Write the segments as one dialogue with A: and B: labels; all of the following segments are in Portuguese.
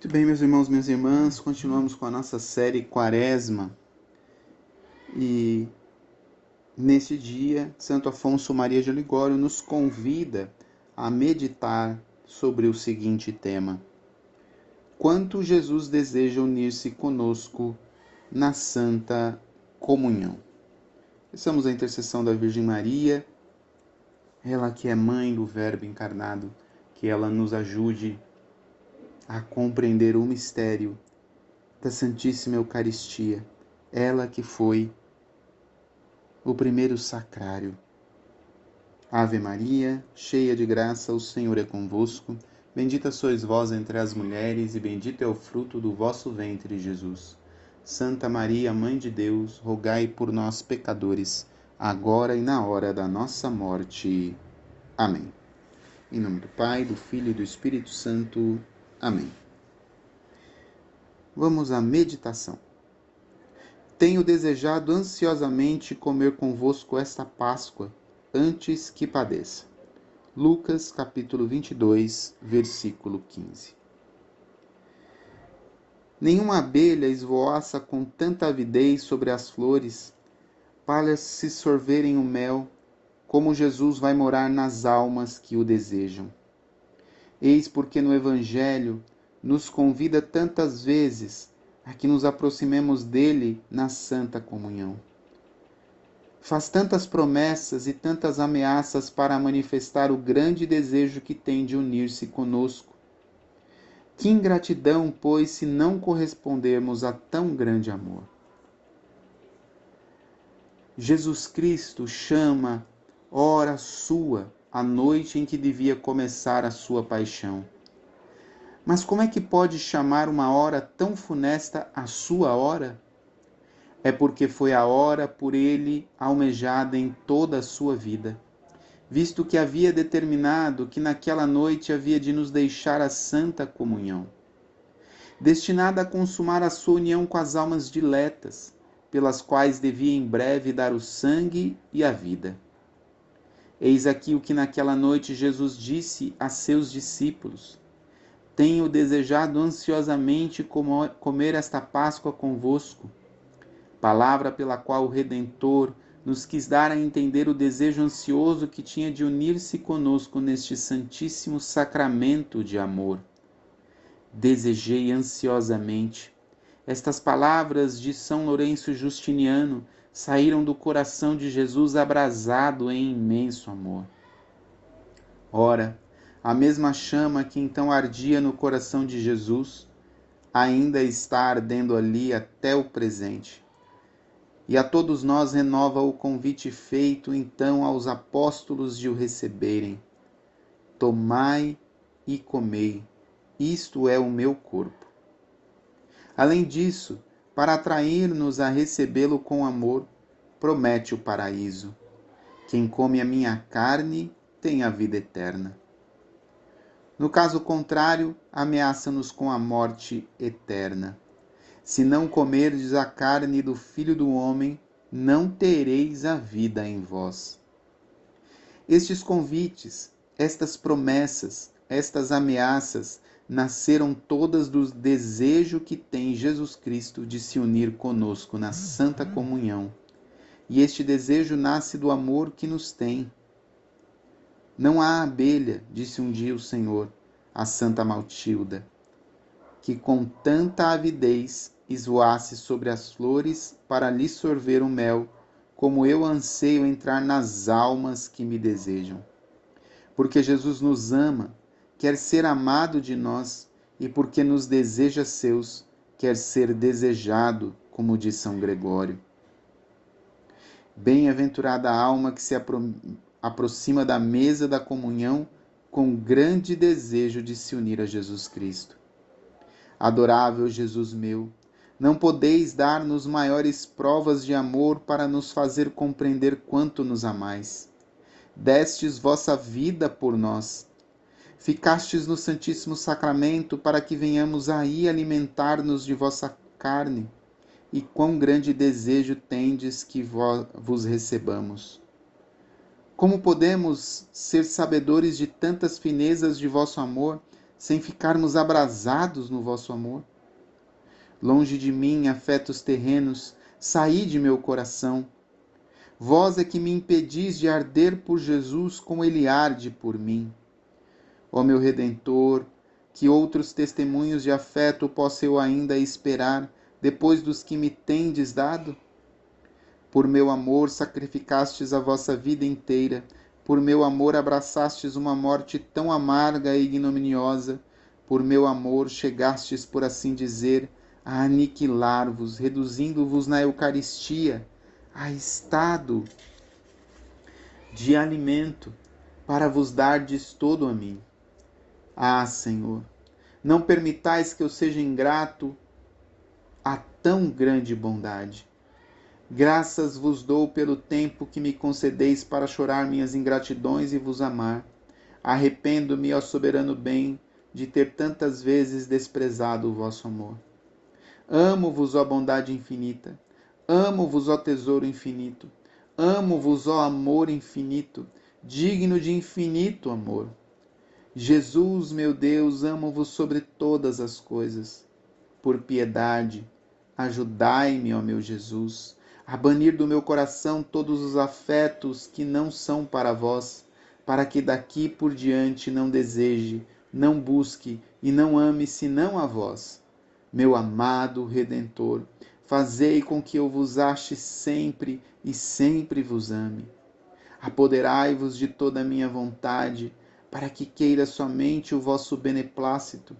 A: Muito bem, meus irmãos, minhas irmãs, continuamos com a nossa série Quaresma. E neste dia, Santo Afonso Maria de Ligório nos convida a meditar sobre o seguinte tema: Quanto Jesus deseja unir-se conosco na Santa Comunhão. Estamos a intercessão da Virgem Maria, ela que é mãe do Verbo encarnado, que ela nos ajude a compreender o mistério da Santíssima Eucaristia, ela que foi o primeiro sacrário. Ave Maria, cheia de graça, o Senhor é convosco. Bendita sois vós entre as mulheres, e bendito é o fruto do vosso ventre, Jesus. Santa Maria, Mãe de Deus, rogai por nós, pecadores, agora e na hora da nossa morte. Amém. Em nome do Pai, do Filho e do Espírito Santo. Amém. Vamos à meditação. Tenho desejado ansiosamente comer convosco esta Páscoa, antes que padeça. Lucas capítulo 22, versículo 15. Nenhuma abelha esvoaça com tanta avidez sobre as flores para se sorverem o mel, como Jesus vai morar nas almas que o desejam. Eis porque no Evangelho nos convida tantas vezes a que nos aproximemos dele na santa comunhão. Faz tantas promessas e tantas ameaças para manifestar o grande desejo que tem de unir-se conosco. Que ingratidão, pois, se não correspondermos a tão grande amor. Jesus Cristo chama hora sua a noite em que devia começar a sua paixão. Mas como é que pode chamar uma hora tão funesta a sua hora? É porque foi a hora por ele almejada em toda a sua vida, visto que havia determinado que naquela noite havia de nos deixar a santa comunhão, destinada a consumar a sua união com as almas diletas, pelas quais devia em breve dar o sangue e a vida. Eis aqui o que naquela noite Jesus disse a seus discípulos: Tenho desejado ansiosamente comer esta Páscoa convosco. Palavra pela qual o Redentor nos quis dar a entender o desejo ansioso que tinha de unir-se conosco neste santíssimo sacramento de amor. Desejei ansiosamente. Estas palavras de São Lourenço Justiniano saíram do coração de Jesus abrasado em imenso amor. Ora, a mesma chama que então ardia no coração de Jesus ainda está ardendo ali até o presente. E a todos nós renova o convite feito então aos apóstolos de o receberem: Tomai e comei, isto é o meu corpo. Além disso, para atrair-nos a recebê-lo com amor, promete o paraíso. Quem come a minha carne tem a vida eterna. No caso contrário, ameaça-nos com a morte eterna. Se não comerdes a carne do Filho do Homem, não tereis a vida em vós. Estes convites, estas promessas, estas ameaças nasceram todas do desejo que tem Jesus Cristo de se unir conosco na santa comunhão. E este desejo nasce do amor que nos tem. Não há abelha, disse um dia o Senhor a Santa Maltilda, que com tanta avidez esvoasse sobre as flores para lhe sorver o mel, como eu anseio entrar nas almas que me desejam. Porque Jesus nos ama quer ser amado de nós e porque nos deseja seus, quer ser desejado, como diz São Gregório. Bem-aventurada a alma que se apro aproxima da mesa da comunhão com grande desejo de se unir a Jesus Cristo. Adorável Jesus meu, não podeis dar-nos maiores provas de amor para nos fazer compreender quanto nos amais. Destes vossa vida por nós Ficastes no Santíssimo Sacramento para que venhamos aí alimentar-nos de vossa carne, e quão grande desejo tendes que vos recebamos. Como podemos ser sabedores de tantas finezas de vosso amor, sem ficarmos abrasados no vosso amor? Longe de mim, afetos terrenos, saí de meu coração. Vós é que me impedis de arder por Jesus como ele arde por mim. Ó meu Redentor, que outros testemunhos de afeto possa eu ainda esperar depois dos que me tendes dado? Por meu amor sacrificastes a vossa vida inteira, por meu amor abraçastes uma morte tão amarga e ignominiosa, por meu amor chegastes, por assim dizer, a aniquilar-vos, reduzindo-vos na Eucaristia a estado de alimento, para vos dardes todo a mim. Ah, Senhor, não permitais que eu seja ingrato a tão grande bondade. Graças vos dou pelo tempo que me concedeis para chorar minhas ingratidões e vos amar. Arrependo-me, ó soberano bem, de ter tantas vezes desprezado o vosso amor. Amo-vos, ó bondade infinita. Amo-vos, ó tesouro infinito. Amo-vos, ó amor infinito, digno de infinito amor. Jesus, meu Deus, amo-vos sobre todas as coisas. Por piedade, ajudai-me, ó meu Jesus, a banir do meu coração todos os afetos que não são para vós, para que daqui por diante não deseje, não busque e não ame senão a vós meu amado Redentor, fazei com que eu vos ache sempre e sempre vos ame. Apoderai-vos de toda a minha vontade, para que queira somente o vosso beneplácito.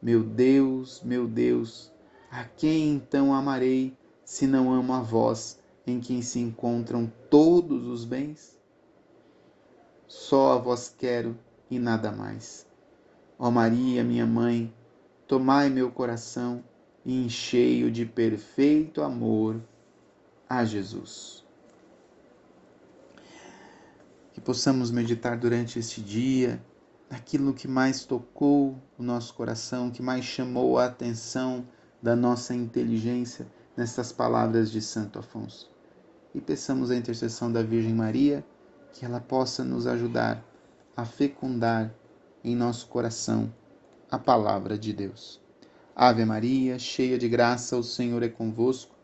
A: Meu Deus, meu Deus, a quem então amarei, se não amo a vós, em quem se encontram todos os bens? Só a vós quero e nada mais. Ó Maria, minha mãe, tomai meu coração e enchei-o de perfeito amor a Jesus. Que possamos meditar durante este dia naquilo que mais tocou o nosso coração, que mais chamou a atenção da nossa inteligência nestas palavras de Santo Afonso. E peçamos a intercessão da Virgem Maria, que ela possa nos ajudar a fecundar em nosso coração a palavra de Deus. Ave Maria, cheia de graça, o Senhor é convosco.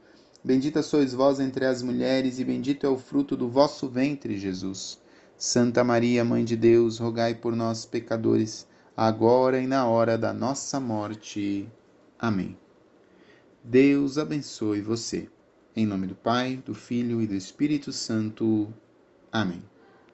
A: Bendita sois vós entre as mulheres, e bendito é o fruto do vosso ventre, Jesus. Santa Maria, Mãe de Deus, rogai por nós, pecadores, agora e na hora da nossa morte. Amém. Deus abençoe você. Em nome do Pai, do Filho e do Espírito Santo. Amém.